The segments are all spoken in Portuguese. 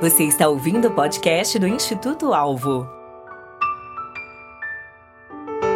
Você está ouvindo o podcast do Instituto Alvo.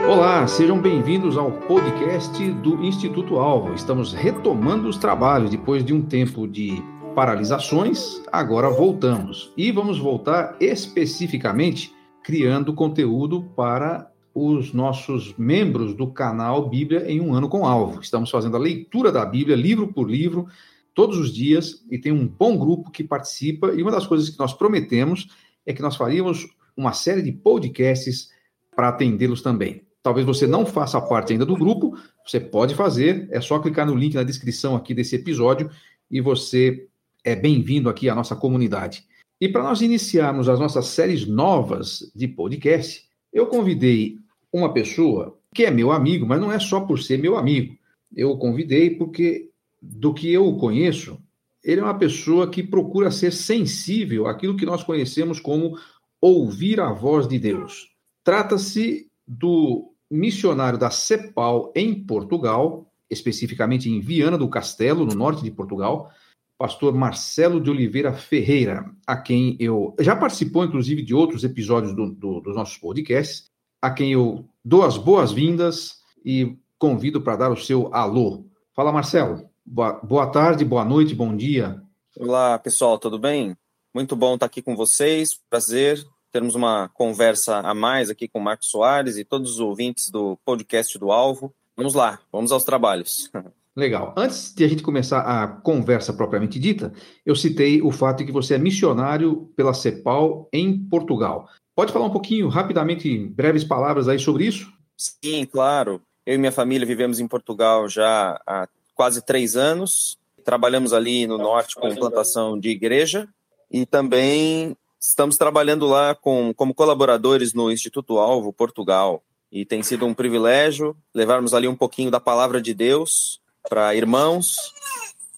Olá, sejam bem-vindos ao podcast do Instituto Alvo. Estamos retomando os trabalhos depois de um tempo de paralisações. Agora voltamos e vamos voltar especificamente criando conteúdo para os nossos membros do canal Bíblia em um ano com alvo. Estamos fazendo a leitura da Bíblia, livro por livro, todos os dias e tem um bom grupo que participa. E uma das coisas que nós prometemos é que nós faríamos uma série de podcasts para atendê-los também. Talvez você não faça parte ainda do grupo, você pode fazer, é só clicar no link na descrição aqui desse episódio e você é bem-vindo aqui à nossa comunidade. E para nós iniciarmos as nossas séries novas de podcast, eu convidei uma pessoa que é meu amigo, mas não é só por ser meu amigo. Eu convidei porque do que eu conheço, ele é uma pessoa que procura ser sensível àquilo que nós conhecemos como ouvir a voz de Deus. Trata-se do missionário da CEPAL em Portugal, especificamente em Viana do Castelo, no norte de Portugal, pastor Marcelo de Oliveira Ferreira, a quem eu já participou, inclusive, de outros episódios do, do, dos nossos podcasts, a quem eu dou as boas-vindas e convido para dar o seu alô. Fala, Marcelo. Boa, boa tarde, boa noite, bom dia. Olá, pessoal, tudo bem? Muito bom estar aqui com vocês. Prazer termos uma conversa a mais aqui com o Marcos Soares e todos os ouvintes do podcast do Alvo. Vamos lá, vamos aos trabalhos. Legal. Antes de a gente começar a conversa propriamente dita, eu citei o fato de que você é missionário pela CEPAL em Portugal. Pode falar um pouquinho, rapidamente, breves palavras aí sobre isso? Sim, claro. Eu e minha família vivemos em Portugal já há quase três anos. Trabalhamos ali no norte com implantação de igreja e também estamos trabalhando lá com, como colaboradores no Instituto Alvo, Portugal. E tem sido um privilégio levarmos ali um pouquinho da palavra de Deus para irmãos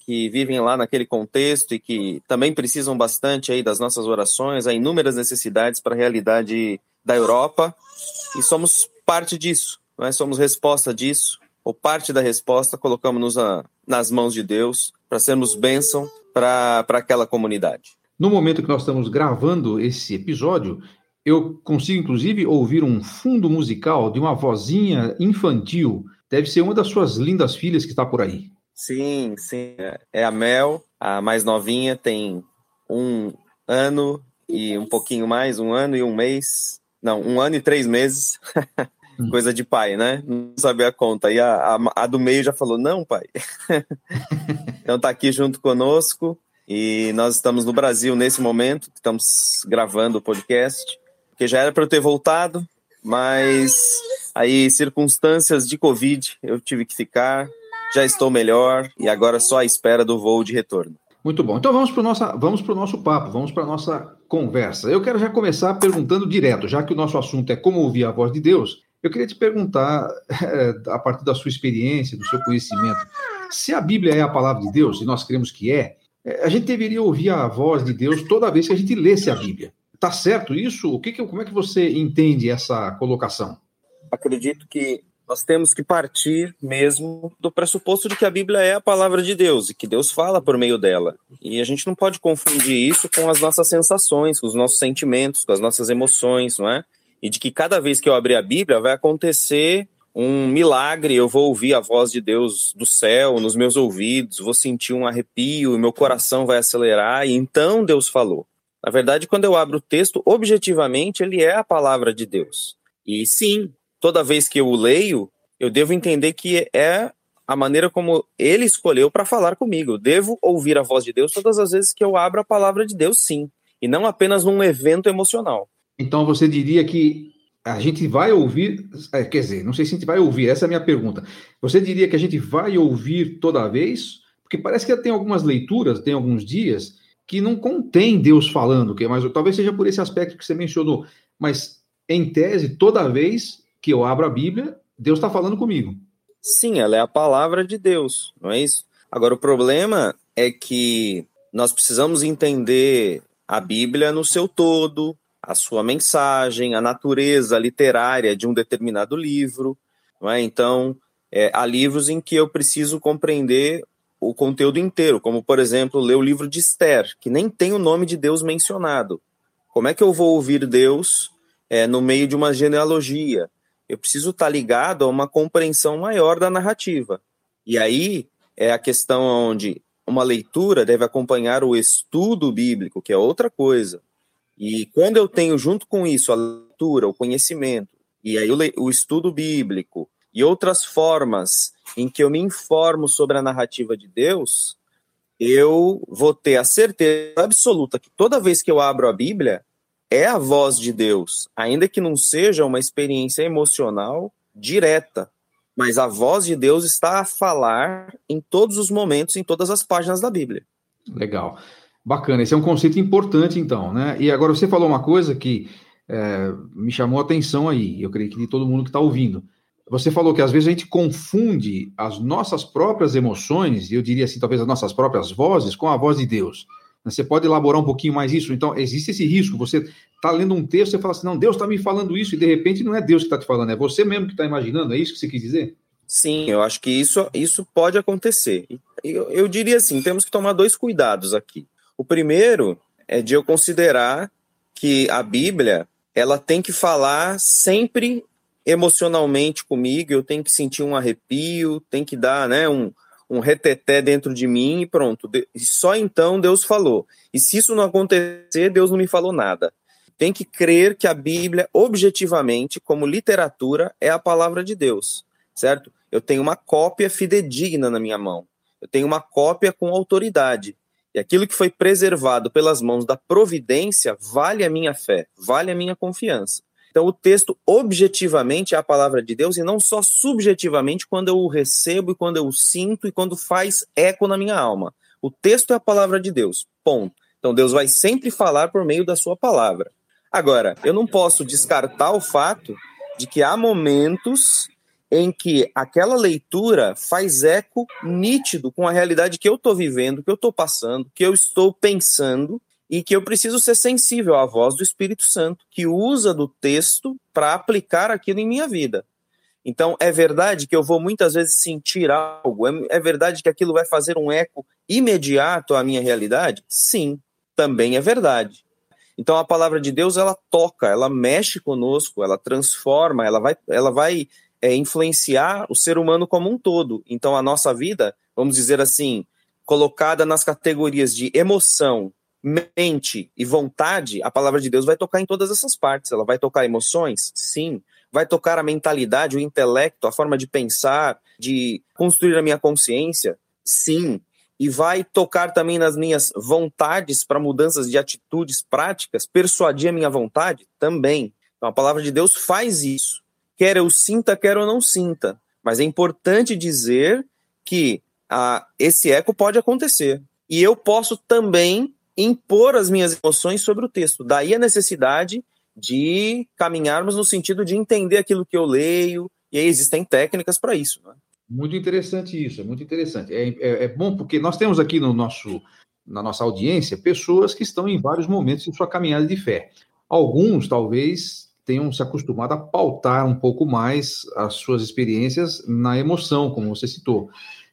que vivem lá naquele contexto e que também precisam bastante aí das nossas orações, há inúmeras necessidades para a realidade da Europa e somos parte disso, nós é? somos resposta disso ou parte da resposta, colocamos-nos nas mãos de Deus para sermos bênção para aquela comunidade. No momento que nós estamos gravando esse episódio, eu consigo inclusive ouvir um fundo musical de uma vozinha infantil. Deve ser uma das suas lindas filhas que está por aí. Sim, sim. É a Mel, a mais novinha, tem um ano e um pouquinho mais, um ano e um mês. Não, um ano e três meses. Hum. Coisa de pai, né? Não sabia a conta. E a, a, a do meio já falou: não, pai. então tá aqui junto conosco. E nós estamos no Brasil nesse momento, estamos gravando o podcast, porque já era para eu ter voltado, mas aí circunstâncias de Covid eu tive que ficar, já estou melhor e agora só à espera do voo de retorno. Muito bom. Então vamos para o nosso, vamos o nosso papo, vamos para a nossa conversa. Eu quero já começar perguntando direto, já que o nosso assunto é como ouvir a voz de Deus, eu queria te perguntar, a partir da sua experiência, do seu conhecimento, se a Bíblia é a palavra de Deus, e nós cremos que é, é, a gente deveria ouvir a voz de Deus toda vez que a gente lesse a Bíblia. Tá certo isso? O que, que como é que você entende essa colocação? Acredito que nós temos que partir mesmo do pressuposto de que a Bíblia é a palavra de Deus e que Deus fala por meio dela. E a gente não pode confundir isso com as nossas sensações, com os nossos sentimentos, com as nossas emoções, não é? E de que cada vez que eu abrir a Bíblia vai acontecer um milagre, eu vou ouvir a voz de Deus do céu nos meus ouvidos, vou sentir um arrepio, meu coração vai acelerar, e então Deus falou. Na verdade, quando eu abro o texto, objetivamente, ele é a palavra de Deus. E sim, toda vez que eu o leio, eu devo entender que é a maneira como ele escolheu para falar comigo. Eu devo ouvir a voz de Deus todas as vezes que eu abro a palavra de Deus, sim. E não apenas num evento emocional. Então você diria que a gente vai ouvir, é, quer dizer, não sei se a gente vai ouvir, essa é a minha pergunta. Você diria que a gente vai ouvir toda vez? Porque parece que tem algumas leituras, tem alguns dias, que não contém Deus falando, que é mais, talvez seja por esse aspecto que você mencionou, mas em tese, toda vez que eu abro a Bíblia, Deus está falando comigo. Sim, ela é a palavra de Deus, não é isso? Agora, o problema é que nós precisamos entender a Bíblia no seu todo, a sua mensagem, a natureza literária de um determinado livro. É? Então, é, há livros em que eu preciso compreender o conteúdo inteiro, como por exemplo, ler o livro de Esther, que nem tem o nome de Deus mencionado. Como é que eu vou ouvir Deus é, no meio de uma genealogia? Eu preciso estar ligado a uma compreensão maior da narrativa. E aí é a questão onde uma leitura deve acompanhar o estudo bíblico, que é outra coisa. E quando eu tenho junto com isso a leitura, o conhecimento, e aí o, o estudo bíblico e outras formas em que eu me informo sobre a narrativa de Deus, eu vou ter a certeza absoluta que toda vez que eu abro a Bíblia, é a voz de Deus, ainda que não seja uma experiência emocional direta, mas a voz de Deus está a falar em todos os momentos, em todas as páginas da Bíblia. Legal. Bacana, esse é um conceito importante, então, né? E agora você falou uma coisa que é, me chamou a atenção aí, eu creio que de todo mundo que está ouvindo. Você falou que às vezes a gente confunde as nossas próprias emoções, eu diria assim, talvez as nossas próprias vozes, com a voz de Deus. Você pode elaborar um pouquinho mais isso? Então, existe esse risco. Você está lendo um texto e fala assim: não, Deus está me falando isso, e de repente não é Deus que está te falando, é você mesmo que está imaginando. É isso que você quis dizer? Sim, eu acho que isso, isso pode acontecer. Eu, eu diria assim: temos que tomar dois cuidados aqui. O primeiro é de eu considerar que a Bíblia ela tem que falar sempre emocionalmente comigo, eu tenho que sentir um arrepio, tem que dar né, um, um reteté dentro de mim e pronto. E só então Deus falou. E se isso não acontecer, Deus não me falou nada. Tem que crer que a Bíblia, objetivamente, como literatura, é a palavra de Deus, certo? Eu tenho uma cópia fidedigna na minha mão. Eu tenho uma cópia com autoridade. E aquilo que foi preservado pelas mãos da providência vale a minha fé, vale a minha confiança. Então, o texto objetivamente é a palavra de Deus e não só subjetivamente quando eu o recebo e quando eu o sinto e quando faz eco na minha alma. O texto é a palavra de Deus, ponto. Então, Deus vai sempre falar por meio da sua palavra. Agora, eu não posso descartar o fato de que há momentos em que aquela leitura faz eco nítido com a realidade que eu estou vivendo, que eu estou passando, que eu estou pensando, e que eu preciso ser sensível à voz do Espírito Santo, que usa do texto para aplicar aquilo em minha vida. Então, é verdade que eu vou muitas vezes sentir algo, é, é verdade que aquilo vai fazer um eco imediato à minha realidade? Sim, também é verdade. Então, a palavra de Deus, ela toca, ela mexe conosco, ela transforma, ela vai, ela vai é, influenciar o ser humano como um todo. Então, a nossa vida, vamos dizer assim, colocada nas categorias de emoção, mente e vontade, a palavra de Deus vai tocar em todas essas partes. Ela vai tocar emoções? Sim. Vai tocar a mentalidade, o intelecto, a forma de pensar, de construir a minha consciência? Sim. E vai tocar também nas minhas vontades para mudanças de atitudes práticas, persuadir a minha vontade? Também. Então a palavra de Deus faz isso. Quer eu sinta, quer eu não sinta. Mas é importante dizer que ah, esse eco pode acontecer. E eu posso também impor as minhas emoções sobre o texto. Daí a necessidade de caminharmos no sentido de entender aquilo que eu leio, e aí existem técnicas para isso. Né? Muito interessante isso, é muito interessante. É, é, é, bom porque nós temos aqui no nosso, na nossa audiência pessoas que estão em vários momentos de sua caminhada de fé. Alguns, talvez, tenham se acostumado a pautar um pouco mais as suas experiências na emoção, como você citou.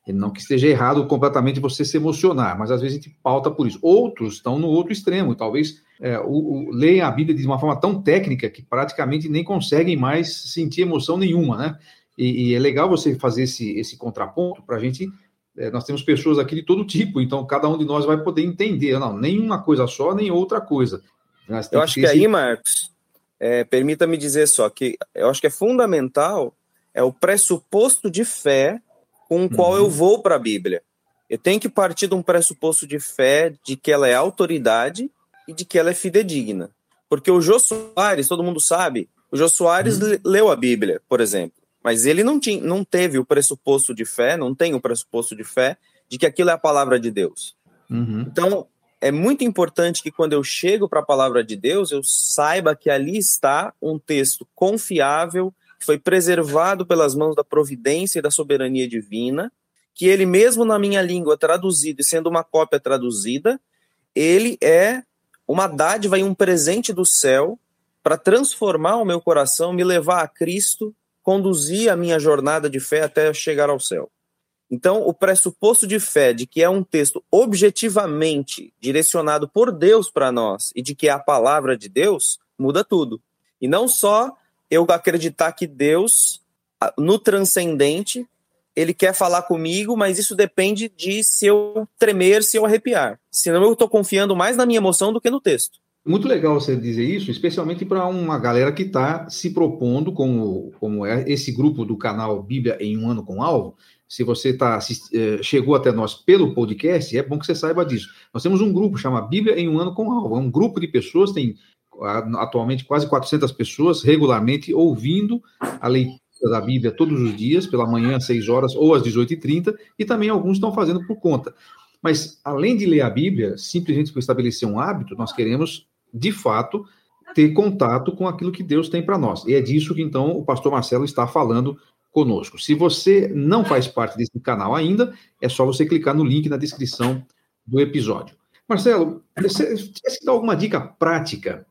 Não que esteja errado completamente você se emocionar, mas às vezes a gente pauta por isso. Outros estão no outro extremo, talvez é, o, o, leem a Bíblia de uma forma tão técnica que praticamente nem conseguem mais sentir emoção nenhuma, né? E, e é legal você fazer esse, esse contraponto para a gente. É, nós temos pessoas aqui de todo tipo, então cada um de nós vai poder entender, não, nem uma coisa só, nem outra coisa. Eu acho que, que esse... aí, Marcos, é, permita-me dizer só que eu acho que é fundamental é o pressuposto de fé com o qual uhum. eu vou para a Bíblia. Eu tenho que partir de um pressuposto de fé de que ela é autoridade e de que ela é fidedigna. Porque o Jô Soares, todo mundo sabe, o Jô Soares uhum. leu a Bíblia, por exemplo, mas ele não, tinha, não teve o pressuposto de fé, não tem o pressuposto de fé de que aquilo é a palavra de Deus. Uhum. Então, é muito importante que quando eu chego para a palavra de Deus, eu saiba que ali está um texto confiável, que foi preservado pelas mãos da providência e da soberania divina, que ele mesmo na minha língua traduzido e sendo uma cópia traduzida, ele é uma dádiva e um presente do céu para transformar o meu coração, me levar a Cristo, conduzir a minha jornada de fé até chegar ao céu. Então, o pressuposto de fé de que é um texto objetivamente direcionado por Deus para nós e de que é a palavra de Deus, muda tudo. E não só eu acreditar que Deus, no transcendente, ele quer falar comigo, mas isso depende de se eu tremer, se eu arrepiar. Senão eu estou confiando mais na minha emoção do que no texto. Muito legal você dizer isso, especialmente para uma galera que está se propondo, como, como é esse grupo do canal Bíblia em um ano com alvo, se você tá, eh, chegou até nós pelo podcast, é bom que você saiba disso. Nós temos um grupo chamado Bíblia em um ano com alvo. É um grupo de pessoas, tem atualmente quase 400 pessoas regularmente ouvindo a leitura da Bíblia todos os dias, pela manhã às 6 horas ou às 18h30, e também alguns estão fazendo por conta. Mas, além de ler a Bíblia, simplesmente por estabelecer um hábito, nós queremos, de fato, ter contato com aquilo que Deus tem para nós. E é disso que, então, o pastor Marcelo está falando conosco. Se você não faz parte desse canal ainda, é só você clicar no link na descrição do episódio. Marcelo, você quer dar alguma dica prática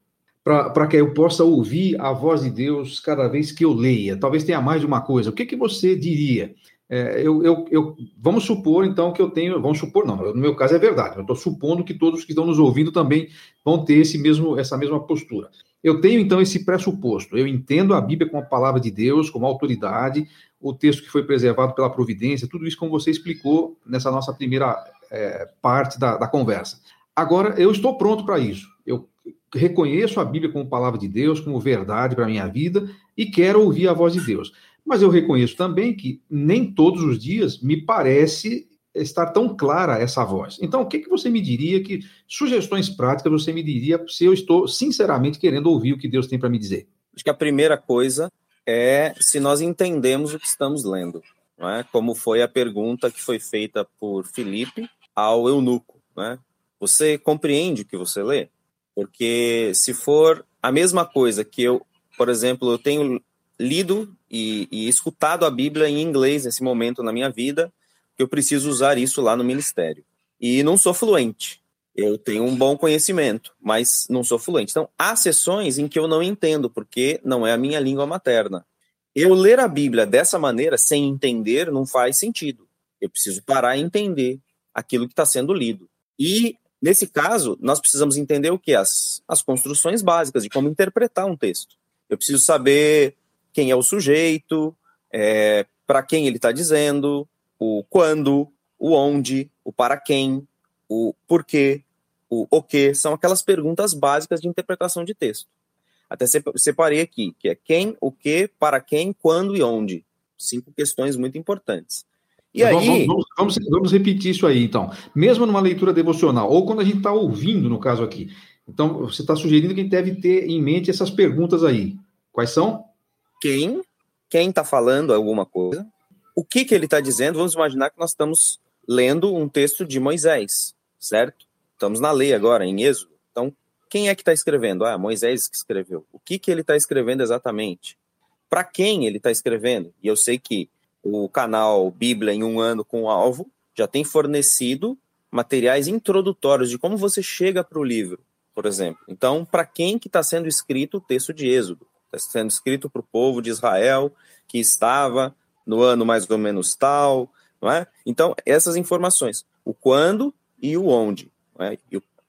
para que eu possa ouvir a voz de Deus cada vez que eu leia? Talvez tenha mais de uma coisa. O que, que você diria? É, eu, eu, eu, vamos supor, então, que eu tenho. Vamos supor, não, no meu caso é verdade. Eu estou supondo que todos que estão nos ouvindo também vão ter esse mesmo, essa mesma postura. Eu tenho então esse pressuposto. Eu entendo a Bíblia como a palavra de Deus, como autoridade, o texto que foi preservado pela providência, tudo isso como você explicou nessa nossa primeira é, parte da, da conversa. Agora, eu estou pronto para isso. Eu reconheço a Bíblia como palavra de Deus, como verdade para a minha vida e quero ouvir a voz de Deus. Mas eu reconheço também que nem todos os dias me parece estar tão clara essa voz. Então, o que, que você me diria, que sugestões práticas você me diria se eu estou sinceramente querendo ouvir o que Deus tem para me dizer? Acho que a primeira coisa é se nós entendemos o que estamos lendo, não é? Como foi a pergunta que foi feita por Filipe ao eunuco, né? Você compreende o que você lê? Porque se for a mesma coisa que eu, por exemplo, eu tenho lido e, e escutado a Bíblia em inglês nesse momento na minha vida, que eu preciso usar isso lá no ministério. E não sou fluente. Eu tenho um bom conhecimento, mas não sou fluente. Então, há sessões em que eu não entendo, porque não é a minha língua materna. Eu ler a Bíblia dessa maneira, sem entender, não faz sentido. Eu preciso parar e entender aquilo que está sendo lido. E, nesse caso, nós precisamos entender o que? As, as construções básicas de como interpretar um texto. Eu preciso saber quem é o sujeito, é, para quem ele está dizendo, o quando, o onde, o para quem, o porquê, o o que, são aquelas perguntas básicas de interpretação de texto. Até separei aqui, que é quem, o que, para quem, quando e onde. Cinco questões muito importantes. E vamos, aí... Vamos, vamos, vamos, repetir isso aí, então. Mesmo numa leitura devocional, ou quando a gente está ouvindo, no caso aqui. Então, você está sugerindo que a gente deve ter em mente essas perguntas aí. Quais são? Quem? Quem está falando alguma coisa? O que, que ele está dizendo? Vamos imaginar que nós estamos lendo um texto de Moisés, certo? Estamos na lei agora, em Êxodo. Então, quem é que está escrevendo? Ah, Moisés que escreveu. O que, que ele está escrevendo exatamente? Para quem ele está escrevendo? E eu sei que o canal Bíblia em um ano com o alvo já tem fornecido materiais introdutórios de como você chega para o livro, por exemplo. Então, para quem que está sendo escrito o texto de Êxodo? Está sendo escrito para o povo de Israel que estava no ano mais ou menos tal, não é? Então, essas informações, o quando e o onde. É?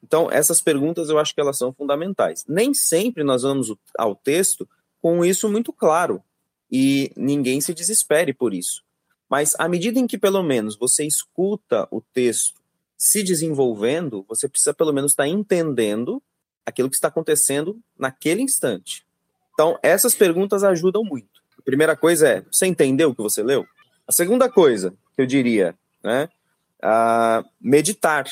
Então, essas perguntas eu acho que elas são fundamentais. Nem sempre nós vamos ao texto com isso muito claro, e ninguém se desespere por isso. Mas à medida em que, pelo menos, você escuta o texto se desenvolvendo, você precisa, pelo menos, estar entendendo aquilo que está acontecendo naquele instante. Então, essas perguntas ajudam muito primeira coisa é, você entendeu o que você leu? A segunda coisa que eu diria, né, uh, meditar.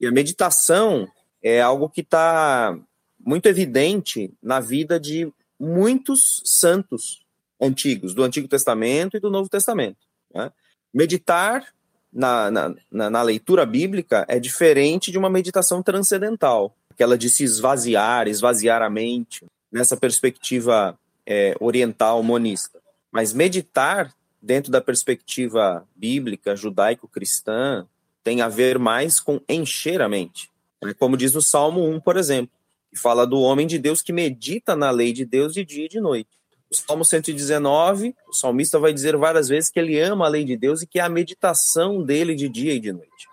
E a meditação é algo que está muito evidente na vida de muitos santos antigos, do Antigo Testamento e do Novo Testamento. Né? Meditar na, na, na, leitura bíblica é diferente de uma meditação transcendental, aquela de se esvaziar, esvaziar a mente, nessa perspectiva é, oriental monista. Mas meditar dentro da perspectiva bíblica, judaico-cristã, tem a ver mais com encher a mente. É como diz no Salmo 1, por exemplo, que fala do homem de Deus que medita na lei de Deus de dia e de noite. O Salmo 119, o salmista vai dizer várias vezes que ele ama a lei de Deus e que é a meditação dele de dia e de noite.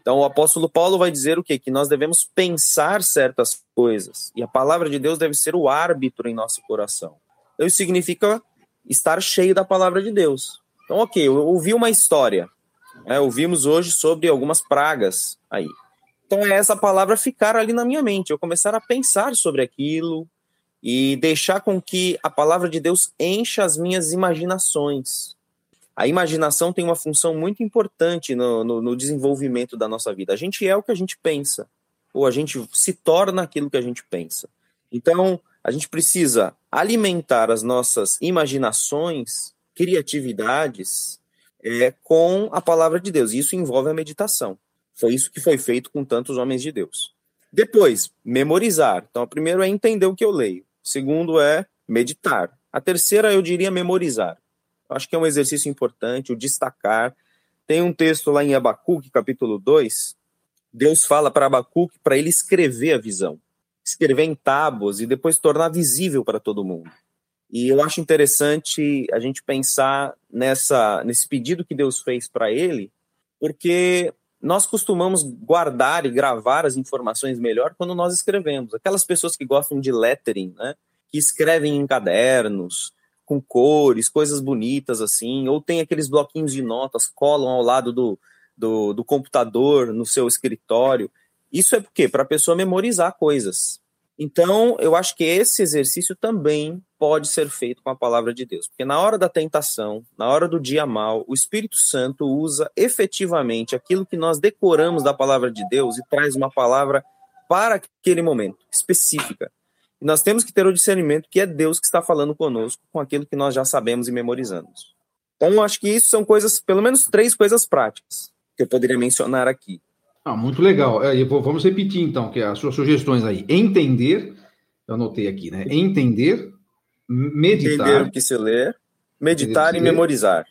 Então, o apóstolo Paulo vai dizer o quê? Que nós devemos pensar certas coisas. E a palavra de Deus deve ser o árbitro em nosso coração. Então, isso significa estar cheio da palavra de Deus. Então, ok, eu ouvi uma história. Né? Ouvimos hoje sobre algumas pragas aí. Então, é essa palavra ficar ali na minha mente. Eu começar a pensar sobre aquilo, e deixar com que a palavra de Deus encha as minhas imaginações. A imaginação tem uma função muito importante no, no, no, desenvolvimento da nossa vida. A gente é o que a gente pensa, ou a gente se torna aquilo que a gente pensa. Então, a gente precisa alimentar as nossas imaginações, criatividades, é, com a palavra de Deus. Isso envolve a meditação. Foi isso que foi feito com tantos homens de Deus. Depois, memorizar. Então, primeiro é entender o que eu leio segundo é meditar. A terceira, eu diria memorizar. Acho que é um exercício importante, o destacar. Tem um texto lá em Abacuque, capítulo 2, Deus fala para Abacuque para ele escrever a visão, escrever em tábuas e depois tornar visível para todo mundo. E eu acho interessante a gente pensar nessa nesse pedido que Deus fez para ele, porque nós costumamos guardar e gravar as informações melhor quando nós escrevemos. Aquelas pessoas que gostam de lettering, né, que escrevem em cadernos, com cores, coisas bonitas assim, ou tem aqueles bloquinhos de notas, colam ao lado do, do, do computador, no seu escritório. Isso é por quê? Para a pessoa memorizar coisas. Então, eu acho que esse exercício também pode ser feito com a palavra de Deus, porque na hora da tentação, na hora do dia mal, o Espírito Santo usa efetivamente aquilo que nós decoramos da palavra de Deus e traz uma palavra para aquele momento específica. E nós temos que ter o discernimento que é Deus que está falando conosco com aquilo que nós já sabemos e memorizamos. Então, acho que isso são coisas, pelo menos três coisas práticas que eu poderia mencionar aqui. Ah, muito legal. É, vamos repetir então, que as suas sugestões aí. Entender, eu anotei aqui, né? Entender, meditar. Entender o que se lê, meditar e memorizar.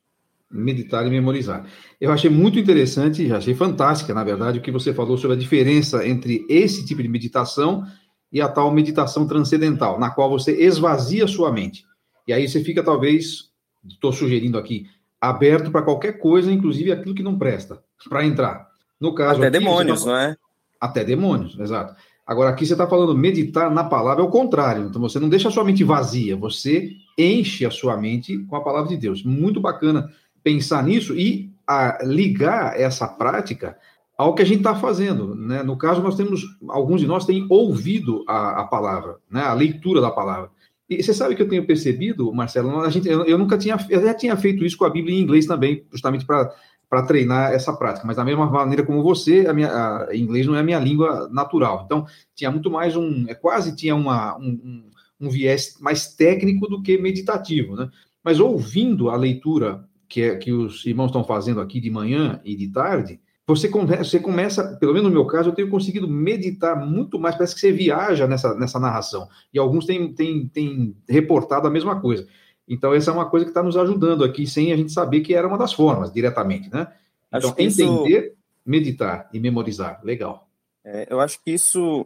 Meditar e memorizar. Eu achei muito interessante, achei fantástica, na verdade, o que você falou sobre a diferença entre esse tipo de meditação e a tal meditação transcendental, na qual você esvazia sua mente. E aí você fica, talvez, estou sugerindo aqui, aberto para qualquer coisa, inclusive aquilo que não presta, para entrar. No caso Até aqui, demônios, tá... não é? Até demônios, exato. Agora, aqui você está falando meditar na palavra, é o contrário. Então, você não deixa a sua mente vazia, você enche a sua mente com a palavra de Deus. Muito bacana pensar nisso e a, ligar essa prática ao que a gente está fazendo. Né? No caso, nós temos, alguns de nós têm ouvido a, a palavra, né? a leitura da palavra. E você sabe que eu tenho percebido, Marcelo, a gente, eu, eu nunca tinha, eu já tinha feito isso com a Bíblia em inglês também, justamente para para treinar essa prática. Mas da mesma maneira como você, a minha a, inglês não é a minha língua natural. Então, tinha muito mais um, é quase tinha uma, um, um, um viés mais técnico do que meditativo, né? Mas ouvindo a leitura que, é, que os irmãos estão fazendo aqui de manhã e de tarde, você, você começa, pelo menos no meu caso, eu tenho conseguido meditar muito mais, parece que você viaja nessa, nessa narração. E alguns têm, têm, têm reportado a mesma coisa. Então, essa é uma coisa que está nos ajudando aqui, sem a gente saber que era uma das formas, diretamente, né? Então, entender, isso... meditar e memorizar. Legal. É, eu acho que isso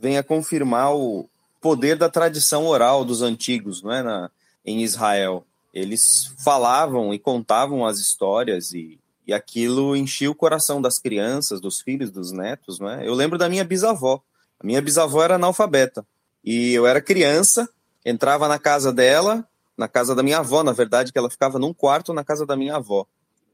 vem a confirmar o poder da tradição oral dos antigos, não é? Na, em Israel. Eles falavam e contavam as histórias e, e aquilo enchia o coração das crianças, dos filhos, dos netos, não é? Eu lembro da minha bisavó. A minha bisavó era analfabeta. E eu era criança, entrava na casa dela, na casa da minha avó, na verdade, que ela ficava num quarto na casa da minha avó.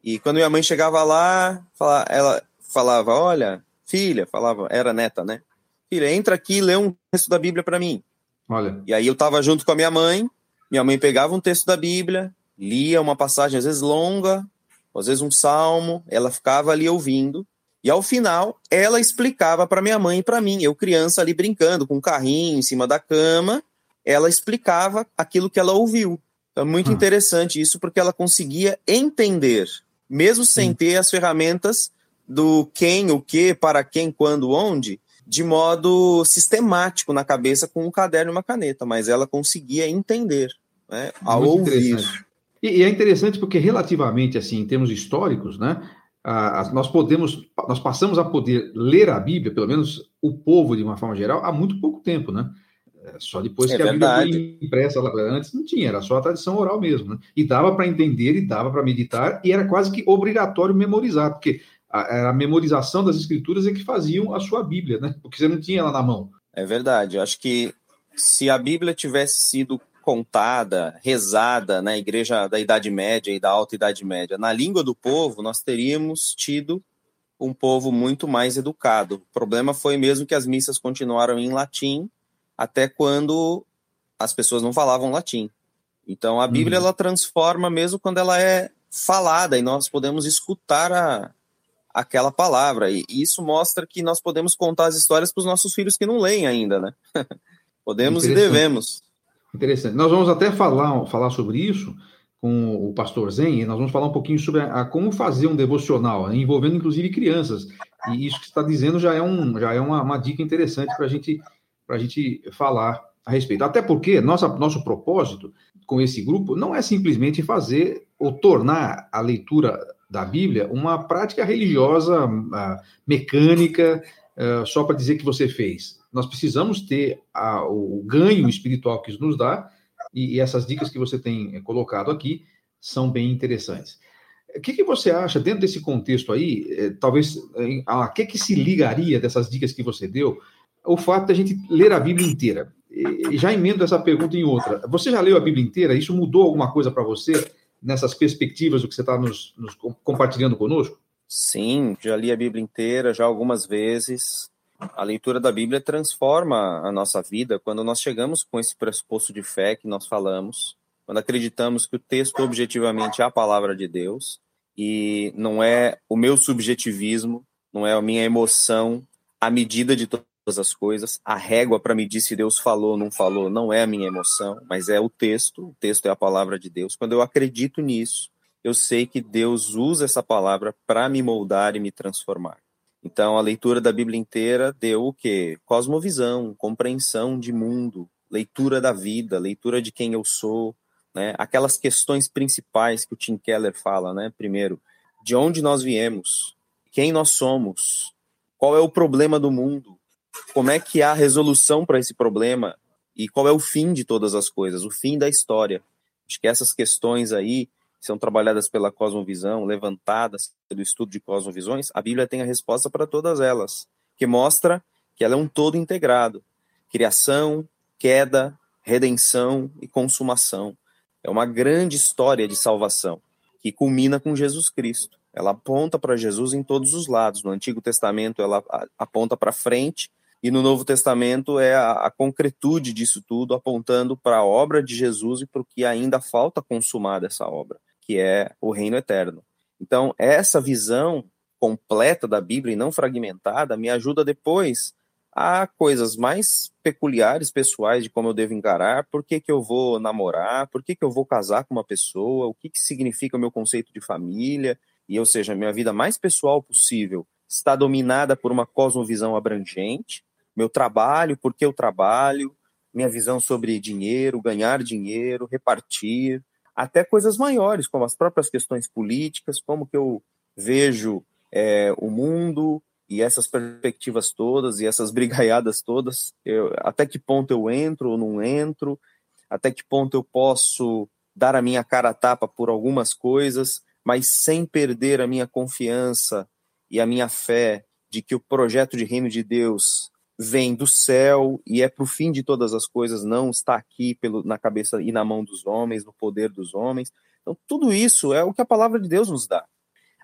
E quando minha mãe chegava lá, ela falava: Olha, filha, falava, era neta, né? Filha, entra aqui e lê um texto da Bíblia para mim. Olha. E aí eu estava junto com a minha mãe, minha mãe pegava um texto da Bíblia, lia uma passagem, às vezes longa, às vezes um salmo, ela ficava ali ouvindo. E ao final, ela explicava para minha mãe e para mim, eu criança ali brincando com um carrinho em cima da cama, ela explicava aquilo que ela ouviu. Então, é muito hum. interessante isso, porque ela conseguia entender, mesmo sem hum. ter as ferramentas do quem, o que, para quem, quando, onde, de modo sistemático na cabeça com um caderno e uma caneta, mas ela conseguia entender né, ao muito ouvir. E, e, é interessante porque relativamente assim, em termos históricos, né, nós podemos, nós passamos a poder ler a Bíblia, pelo menos o povo de uma forma geral, há muito pouco tempo, né? É, só depois é que verdade. a Bíblia foi impressa lá. Antes não tinha, era só a tradição oral mesmo. Né? E dava para entender e dava para meditar, e era quase que obrigatório memorizar, porque a, a, memorização das escrituras é que faziam a sua Bíblia, né? Porque você não tinha ela na mão. É verdade. Eu acho que se a Bíblia tivesse sido contada, rezada na igreja da Idade Média e da Alta Idade Média, na língua do povo, nós teríamos tido um povo muito mais educado. O problema foi mesmo que as missas continuaram em latim até quando as pessoas não falavam latim. Então a Bíblia uhum. ela transforma mesmo quando ela é falada e nós podemos escutar a, aquela palavra. E isso mostra que nós podemos contar as histórias para os nossos filhos que não leem ainda, né? podemos e devemos. Interessante. Nós vamos até falar, falar sobre isso com o pastor Zen, e nós vamos falar um pouquinho sobre a, a como fazer um devocional, né, envolvendo inclusive crianças. E isso que você está dizendo já é, um, já é uma, uma dica interessante para gente, a gente falar a respeito. Até porque nossa, nosso propósito com esse grupo não é simplesmente fazer ou tornar a leitura da Bíblia uma prática religiosa uh, mecânica, uh, só para dizer que você fez. Nós precisamos ter a, o ganho espiritual que isso nos dá, e, e, essas dicas que você tem eh, colocado aqui são bem interessantes. O que, que você acha, dentro desse contexto aí, eh, talvez, a que, que se ligaria dessas dicas que você deu, o fato da gente ler a Bíblia inteira? Já emendo essa pergunta em outra. Você já leu a Bíblia inteira? Isso mudou alguma coisa para você? nessas perspectivas do que você está nos, nos, compartilhando conosco? Sim, já li a Bíblia inteira, já algumas vezes. A leitura da Bíblia transforma a nossa vida quando nós chegamos com esse pressuposto de fé que nós falamos, quando acreditamos que o texto objetivamente é a palavra de Deus e não é o meu subjetivismo, não é a minha emoção, a medida de todas as coisas. A régua para medir se Deus falou ou não falou não é a minha emoção, mas é o texto. O texto é a palavra de Deus. Quando eu acredito nisso, eu sei que Deus usa essa palavra para me moldar e me transformar. Então, a leitura da Bíblia inteira deu o quê? Cosmovisão, compreensão de mundo, leitura da vida, leitura de quem eu sou, né? Aquelas questões principais que o Tim Keller fala, né? Primeiro, de onde nós viemos, quem nós somos, qual é o problema do mundo, como é que há resolução para esse problema e qual é o fim de todas as coisas, o fim da história. Acho que essas questões aí são trabalhadas pela cosmovisão, levantadas pelo estudo de cosmovisões, a Bíblia tem a resposta para todas elas, que mostra que ela é um todo integrado. Criação, queda, redenção e consumação. É uma grande história de salvação que culmina com Jesus Cristo. Ela aponta para Jesus em todos os lados. No Antigo Testamento, ela aponta para frente e no Novo Testamento é a, a concretude disso tudo, apontando para a obra de Jesus e para o que ainda falta consumar dessa obra, que é o reino eterno. Então, essa visão completa da Bíblia e não fragmentada me ajuda depois a coisas mais peculiares, pessoais, de como eu devo encarar, por que, que eu vou namorar, por que, que eu vou casar com uma pessoa, o que, que significa o meu conceito de família, e ou seja, minha vida mais pessoal possível está dominada por uma cosmovisão abrangente, meu trabalho, por que eu trabalho, minha visão sobre dinheiro, ganhar dinheiro, repartir, até coisas maiores, como as próprias questões políticas, como que eu vejo é, o mundo e essas perspectivas todas e essas brigaiadas todas, eu, até que ponto eu entro ou não entro, até que ponto eu posso dar a minha cara a tapa por algumas coisas, mas sem perder a minha confiança e a minha fé de que o projeto de reino de Deus vem do céu e é para o fim de todas as coisas, não está aqui pelo, na cabeça e na mão dos homens, no poder dos homens. Então, tudo isso é o que a palavra de Deus nos dá.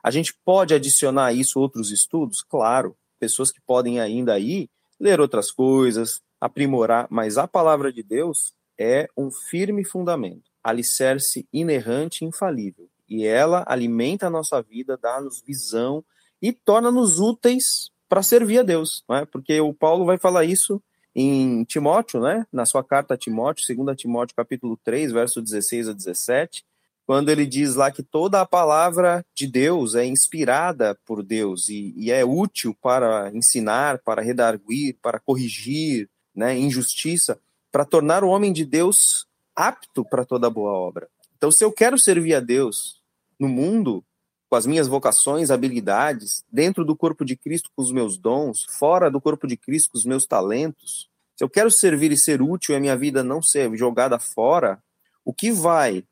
A gente pode adicionar isso outros estudos? Claro, pessoas que podem ainda aí ler outras coisas, aprimorar, mas a palavra de Deus é um firme fundamento, alicerce inerrante e infalível. E ela alimenta a nossa vida, dá-nos visão e torna-nos úteis para servir a Deus, não é? Porque o Paulo vai falar isso em Timóteo, né? Na sua carta a Timóteo, 2 Timóteo capítulo 3, verso 16 a 17, quando ele diz lá que toda a palavra de Deus é inspirada por Deus e, e é útil para ensinar, para redarguir, para corrigir, né, injustiça, para tornar o homem de Deus apto para toda boa obra. Então, se eu quero servir a Deus no mundo, com as minhas vocações, habilidades, dentro do corpo de Cristo com os meus dons, fora do corpo de Cristo com os meus talentos, se eu quero servir e ser útil e a minha vida não ser jogada fora, o que vai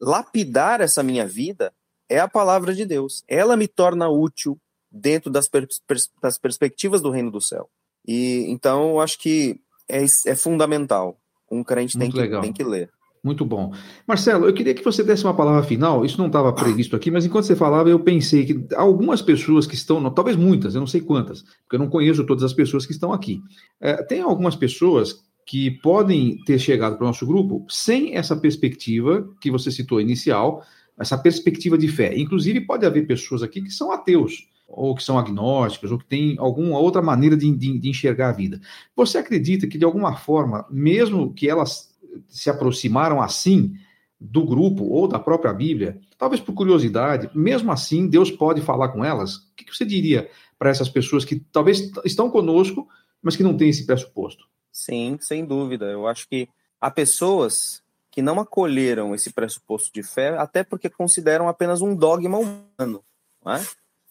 lapidar essa minha vida é a palavra de Deus. Ela me torna útil dentro das, pers das perspectivas do reino do céu. E então eu acho que é, é fundamental. Um crente tem que, tem que ler. Muito bom. Marcelo, eu queria que você desse uma palavra final. Isso não estava previsto aqui, mas enquanto você falava, eu pensei que algumas pessoas que estão, talvez muitas, eu não sei quantas, porque eu não conheço todas as pessoas que estão aqui. É, tem algumas pessoas que podem ter chegado para o nosso grupo sem essa perspectiva que você citou inicial, essa perspectiva de fé. Inclusive, pode haver pessoas aqui que são ateus, ou que são agnósticos, ou que têm alguma outra maneira de, de, de enxergar a vida. Você acredita que, de alguma forma, mesmo que elas se aproximaram assim do grupo ou da própria Bíblia, talvez por curiosidade, mesmo assim, Deus pode falar com elas? O que você diria para essas pessoas que talvez estão conosco, mas que não têm esse pressuposto? Sim, sem dúvida. Eu acho que há pessoas que não acolheram esse pressuposto de fé, até porque consideram apenas um dogma humano. Não é?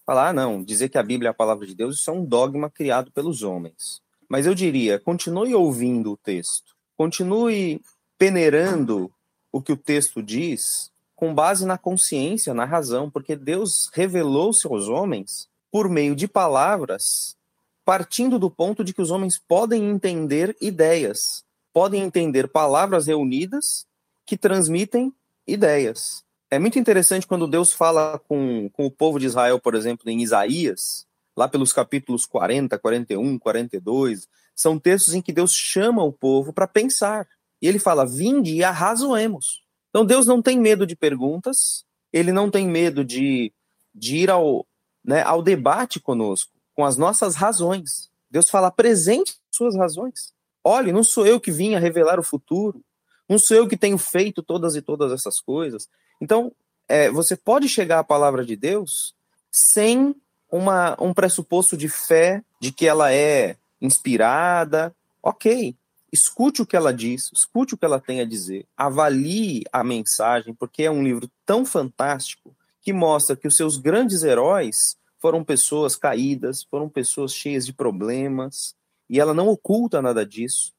Falar, ah, não, dizer que a Bíblia é a palavra de Deus, isso é um dogma criado pelos homens. Mas eu diria, continue ouvindo o texto, continue peneirando o que o texto diz com base na consciência, na razão, porque Deus revelou-se aos homens por meio de palavras, partindo do ponto de que os homens podem entender ideias, podem entender palavras reunidas que transmitem ideias. É muito interessante quando Deus fala com, com o povo de Israel, por exemplo, em Isaías, lá pelos capítulos 40, 41, 42, são textos em que Deus chama o povo para pensar. E ele fala: vinde e arrazoemos. Então Deus não tem medo de perguntas, ele não tem medo de, de ir ao, né, ao debate conosco, com as nossas razões. Deus fala: apresente suas razões. Olhe, não sou eu que vim a revelar o futuro, não sou eu que tenho feito todas e todas essas coisas. Então, é, você pode chegar à palavra de Deus sem uma, um pressuposto de fé, de que ela é inspirada. Ok, escute o que ela diz, escute o que ela tem a dizer, avalie a mensagem, porque é um livro tão fantástico que mostra que os seus grandes heróis foram pessoas caídas, foram pessoas cheias de problemas, e ela não oculta nada disso,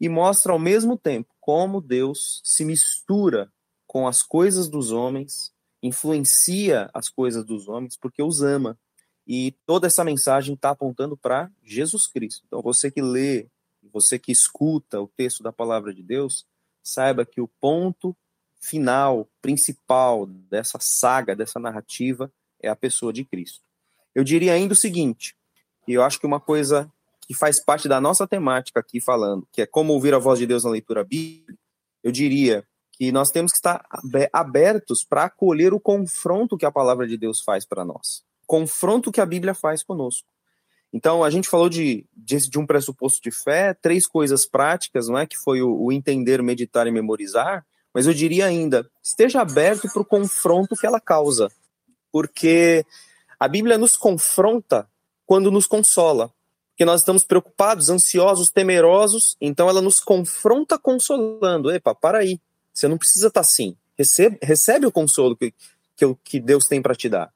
e mostra ao mesmo tempo como Deus se mistura com as coisas dos homens, influencia as coisas dos homens, porque os ama. E toda essa mensagem está apontando para Jesus Cristo. Então, você que lê você que escuta o texto da palavra de Deus, saiba que o ponto final, principal dessa saga, dessa narrativa, é a pessoa de Cristo. Eu diria ainda o seguinte, e eu acho que uma coisa que faz parte da nossa temática aqui falando, que é como ouvir a voz de Deus na leitura bíblica, eu diria que nós temos que estar abertos para acolher o confronto que a palavra de Deus faz para nós. Confronto que a Bíblia faz conosco. Então, a gente falou de, de, de, um pressuposto de fé, três coisas práticas, não é? Que foi o, o entender, meditar e memorizar. Mas eu diria ainda, esteja aberto para o confronto que ela causa. Porque a Bíblia nos confronta quando nos consola. Porque nós estamos preocupados, ansiosos, temerosos, então ela nos confronta consolando. Epa, para aí. Você não precisa estar tá assim. Recebe, recebe o consolo que, que, que Deus tem para te dar.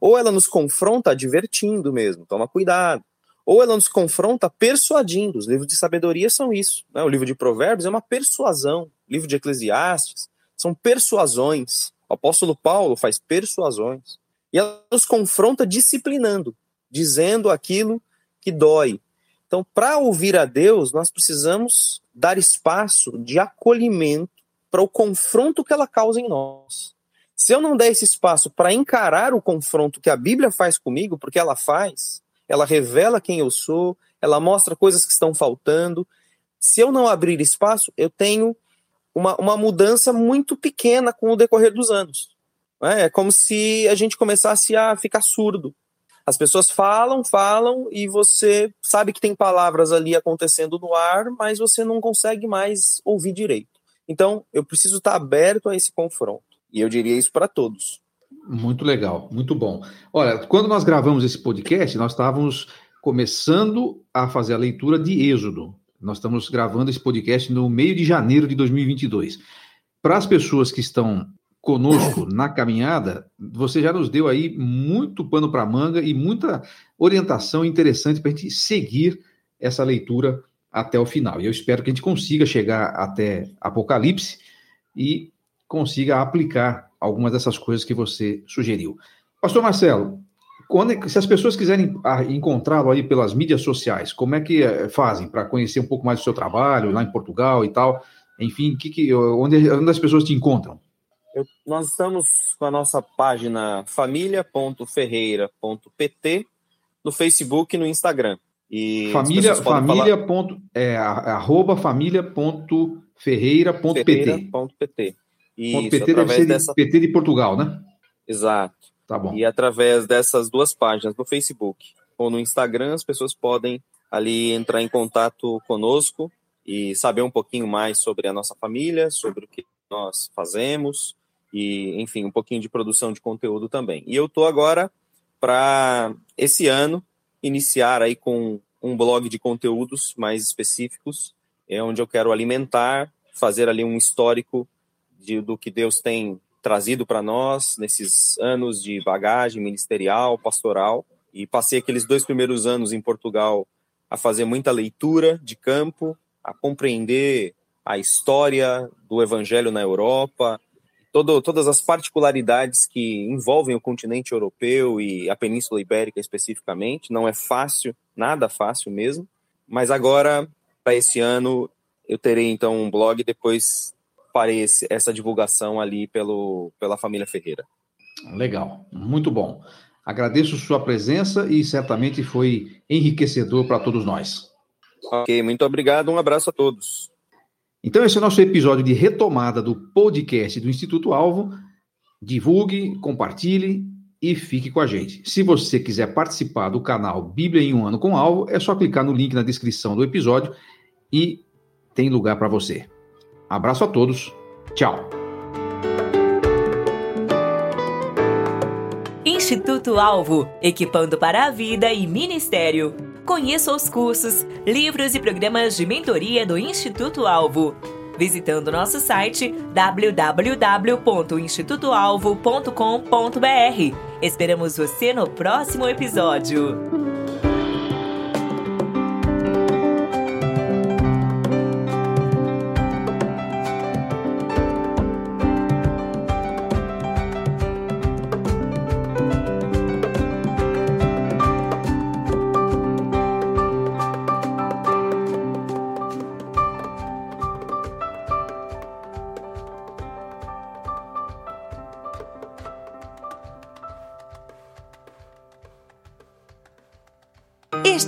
Ou ela nos confronta advertindo mesmo, toma cuidado. Ou ela nos confronta persuadindo. Os livros de sabedoria são isso. Né? O livro de Provérbios é uma persuasão. O livro de Eclesiastes são persuasões. O apóstolo Paulo faz persuasões. E ela nos confronta disciplinando, dizendo aquilo que dói. Então, para ouvir a Deus, nós precisamos dar espaço de acolhimento para o confronto que ela causa em nós. Se eu não der esse espaço para encarar o confronto que a Bíblia faz comigo, porque ela faz, ela revela quem eu sou, ela mostra coisas que estão faltando. Se eu não abrir espaço, eu tenho uma, uma mudança muito pequena com o decorrer dos anos. É, é como se a gente começasse a ficar surdo. As pessoas falam, falam, e você sabe que tem palavras ali acontecendo no ar, mas você não consegue mais ouvir direito. Então, eu preciso estar aberto a esse confronto. E eu diria isso para todos. Muito legal, muito bom. Olha, quando nós gravamos esse podcast, nós estávamos começando a fazer a leitura de Êxodo. Nós estamos gravando esse podcast no meio de janeiro de 2022. Para as pessoas que estão conosco na caminhada, você já nos deu aí muito pano para manga e muita orientação interessante para a gente seguir essa leitura até o final. E eu espero que a gente consiga chegar até Apocalipse e consiga aplicar algumas dessas coisas que você sugeriu. Pastor Marcelo, quando, se as pessoas quiserem ah, encontrá-lo aí pelas mídias sociais, como é que eh, fazem para conhecer um pouco mais do seu trabalho lá em Portugal e tal? Enfim, que, que, onde, onde as pessoas te encontram? Eu, nós estamos com a nossa página família.ferreira.pt no Facebook e no Instagram. E família, família falar... ponto, é, arroba família.ferreira.pt. Ferreira.pt. Isso, PT deve ser dessa... PT de Portugal, né? Exato. Tá bom. E através dessas duas páginas, no Facebook ou no Instagram, as pessoas podem ali entrar em contato conosco e saber um pouquinho mais sobre a nossa família, sobre o que nós fazemos e, enfim, um pouquinho de produção de conteúdo também. E eu tô agora para esse ano iniciar aí com um blog de conteúdos mais específicos, é onde eu quero alimentar, fazer ali um histórico de, do que Deus tem trazido para nós nesses anos de bagagem ministerial, pastoral. E passei aqueles dois primeiros anos em Portugal a fazer muita leitura de campo, a compreender a história do evangelho na Europa, todo, todas as particularidades que envolvem o continente europeu e a Península Ibérica especificamente. Não é fácil, nada fácil mesmo. Mas agora, para esse ano, eu terei então um blog, depois esse, essa divulgação ali pelo, pela família Ferreira. Legal, muito bom. Agradeço sua presença e certamente foi enriquecedor para todos nós. Ok, muito obrigado. Um abraço a todos. Então, esse é o nosso episódio de retomada do podcast do Instituto Alvo. Divulgue, compartilhe e fique com a gente. Se você quiser participar do canal Bíblia em um ano com Alvo, é só clicar no link na descrição do episódio e tem lugar para você. Abraço a todos. Tchau. Instituto Alvo, equipando para a vida e ministério. Conheça os cursos, livros e programas de mentoria do Instituto Alvo. Visitando nosso site www.institutoalvo.com.br. Esperamos você no próximo episódio.